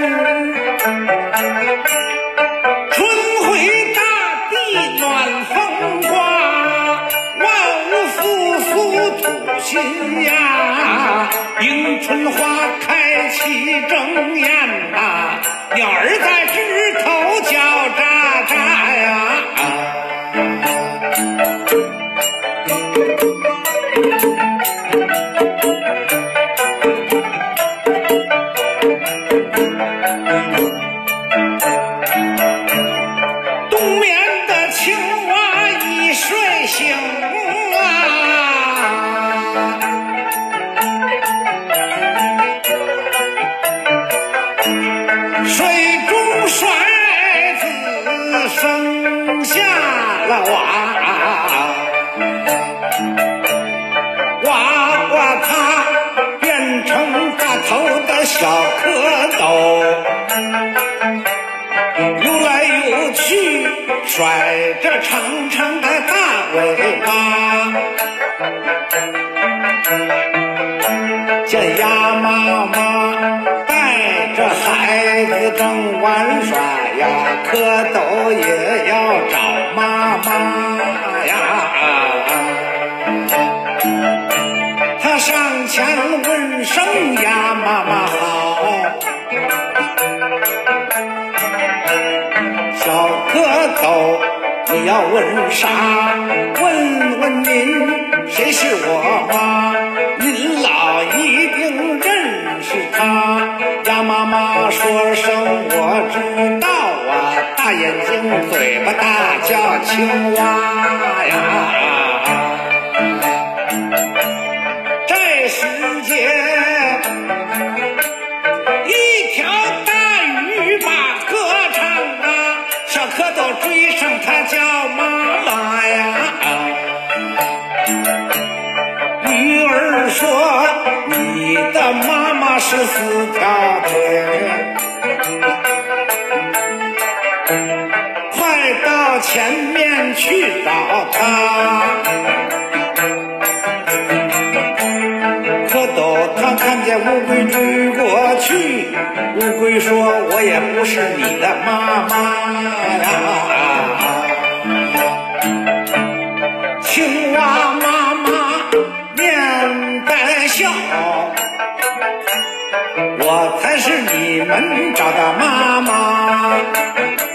春回大地暖风刮万物复苏吐新芽迎春花开齐争艳啊鸟儿在枝头叫喳喳呀。小蝌蚪。游来游去，甩着长长的大尾巴。见鸭妈妈带着孩子正玩耍呀，蝌蚪也要找妈妈呀。他上前问声鸭妈妈小蝌蚪，你要问啥？问问您，谁是我妈？您老一定认识她。鸭妈妈说声我知道啊，大眼睛，嘴巴大，叫青蛙呀。他叫妈妈呀。鱼儿说：“你的妈妈是四条腿，快到前面去找她。”蝌蚪它看见乌龟追过去，乌龟说：“我也不是你的妈妈呀。”笑，我才是你们找的妈妈。